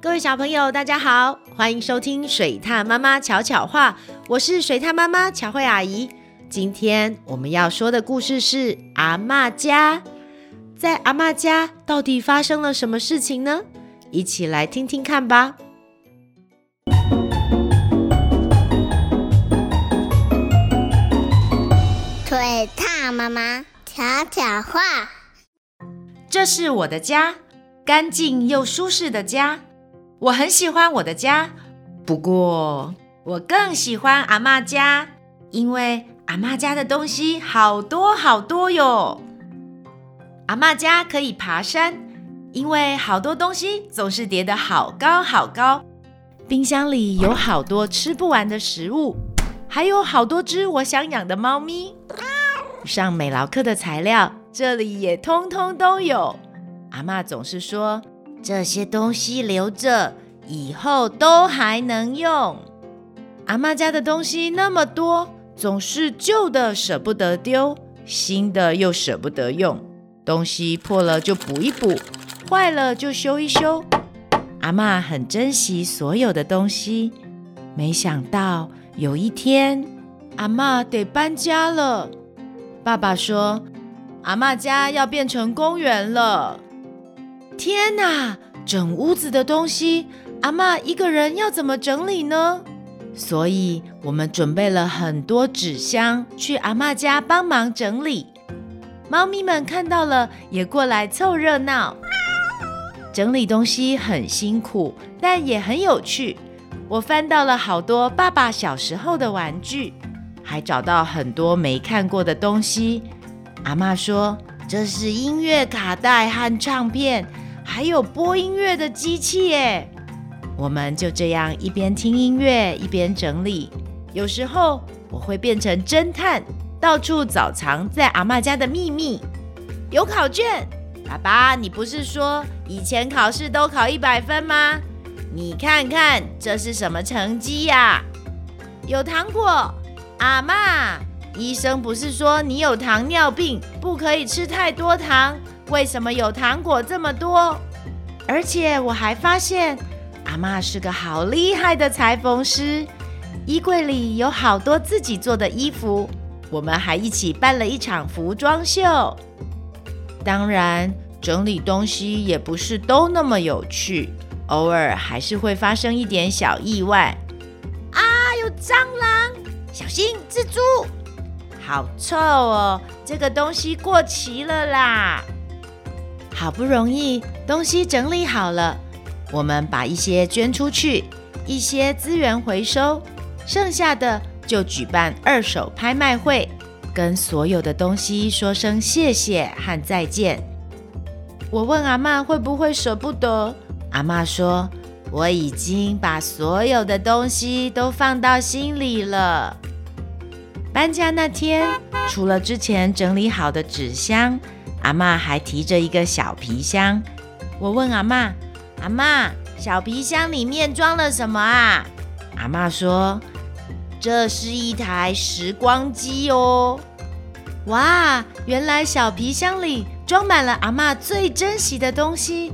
各位小朋友，大家好，欢迎收听水獭妈妈巧巧话，我是水獭妈妈巧慧阿姨。今天我们要说的故事是阿嬷家。在阿嬷家到底发生了什么事情呢？一起来听听看吧。水獭妈妈巧巧话，这是我的家，干净又舒适的家。我很喜欢我的家，不过我更喜欢阿嬷家，因为阿嬷家的东西好多好多哟。阿嬷家可以爬山，因为好多东西总是叠得好高好高。冰箱里有好多吃不完的食物，还有好多只我想养的猫咪。上美劳课的材料，这里也通通都有。阿嬷总是说，这些东西留着，以后都还能用。阿嬷家的东西那么多，总是旧的舍不得丢，新的又舍不得用。东西破了就补一补，坏了就修一修。阿嬷很珍惜所有的东西。没想到有一天，阿嬷得搬家了。爸爸说，阿嬷家要变成公园了。天哪！整屋子的东西，阿嬷一个人要怎么整理呢？所以我们准备了很多纸箱，去阿嬷家帮忙整理。猫咪们看到了，也过来凑热闹。整理东西很辛苦，但也很有趣。我翻到了好多爸爸小时候的玩具，还找到很多没看过的东西。阿嬷说，这是音乐卡带和唱片。还有播音乐的机器耶！我们就这样一边听音乐一边整理。有时候我会变成侦探，到处找藏在阿嬷家的秘密。有考卷，爸爸，你不是说以前考试都考一百分吗？你看看这是什么成绩呀？有糖果，阿嬷，医生不是说你有糖尿病，不可以吃太多糖？为什么有糖果这么多？而且我还发现，阿嬷是个好厉害的裁缝师，衣柜里有好多自己做的衣服。我们还一起办了一场服装秀。当然，整理东西也不是都那么有趣，偶尔还是会发生一点小意外。啊，有蟑螂！小心，蜘蛛！好臭哦，这个东西过期了啦。好不容易东西整理好了，我们把一些捐出去，一些资源回收，剩下的就举办二手拍卖会，跟所有的东西说声谢谢和再见。我问阿嬷会不会舍不得，阿嬷说我已经把所有的东西都放到心里了。搬家那天，除了之前整理好的纸箱。阿嬷还提着一个小皮箱，我问阿嬷：“阿嬷，小皮箱里面装了什么啊？”阿嬷说：“这是一台时光机哦。”哇，原来小皮箱里装满了阿嬷最珍惜的东西，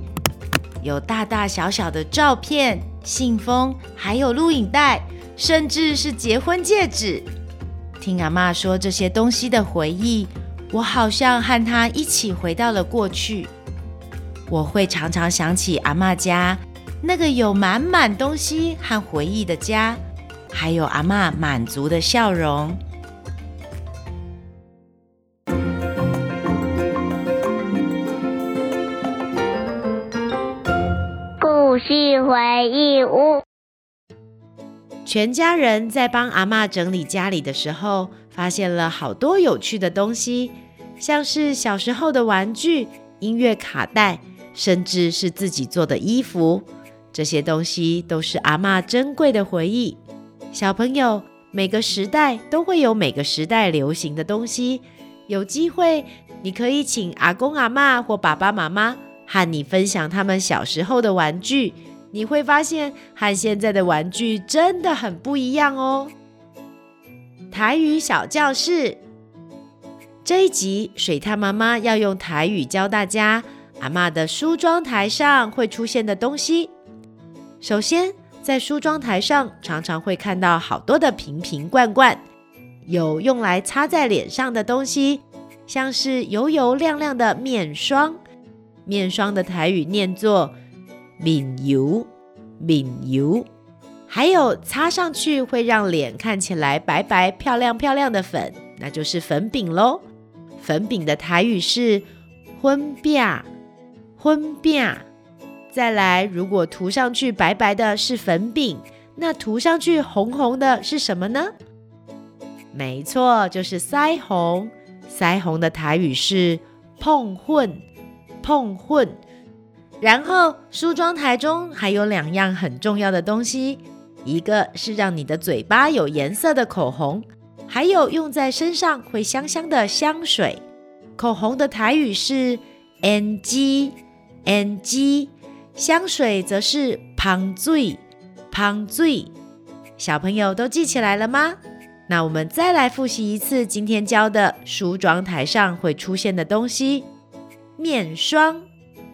有大大小小的照片、信封，还有录影带，甚至是结婚戒指。听阿嬷说这些东西的回忆。我好像和他一起回到了过去，我会常常想起阿嬷家那个有满满东西和回忆的家，还有阿嬷满足的笑容。故事回忆屋，全家人在帮阿嬷整理家里的时候，发现了好多有趣的东西。像是小时候的玩具、音乐卡带，甚至是自己做的衣服，这些东西都是阿嬷珍贵的回忆。小朋友，每个时代都会有每个时代流行的东西。有机会，你可以请阿公阿嬷或爸爸妈妈和你分享他们小时候的玩具，你会发现和现在的玩具真的很不一样哦。台语小教室。这一集，水獭妈妈要用台语教大家阿嬷的梳妆台上会出现的东西。首先，在梳妆台上常常会看到好多的瓶瓶罐罐，有用来擦在脸上的东西，像是油油亮亮的面霜。面霜的台语念作“敏油”，敏油。还有擦上去会让脸看起来白白漂亮漂亮的粉，那就是粉饼喽。粉饼的台语是“粉饼”，粉饼。再来，如果涂上去白白的是粉饼，那涂上去红红的是什么呢？没错，就是腮红。腮红的台语是“碰混”，碰混。然后梳妆台中还有两样很重要的东西，一个是让你的嘴巴有颜色的口红，还有用在身上会香香的香水。口红的台语是“ NG”，NG。香水则是香水，香水。小朋友都记起来了吗？那我们再来复习一次今天教的梳妆台上会出现的东西：面霜、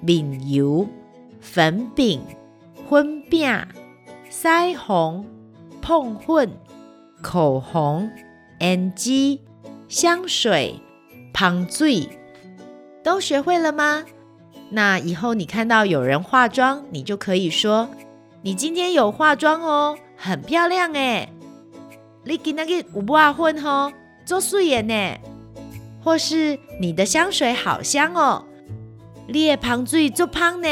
面油、粉饼、粉饼、腮红、碰混、口红、NG、香水、香水。都学会了吗？那以后你看到有人化妆，你就可以说：“你今天有化妆哦，很漂亮诶。”你今天有抹粉哦，做素颜呢。或是你的香水好香哦，你的香水做香呢。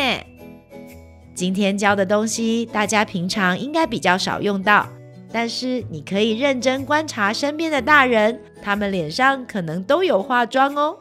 今天教的东西，大家平常应该比较少用到，但是你可以认真观察身边的大人，他们脸上可能都有化妆哦。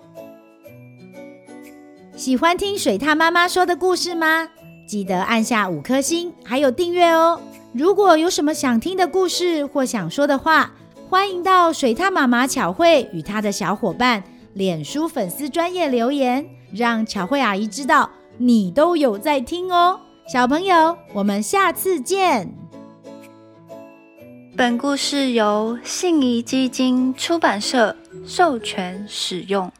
喜欢听水獭妈妈说的故事吗？记得按下五颗星，还有订阅哦。如果有什么想听的故事或想说的话，欢迎到水獭妈妈巧慧与她的小伙伴脸书粉丝专业留言，让巧慧阿姨知道你都有在听哦。小朋友，我们下次见。本故事由信宜基金出版社授权使用。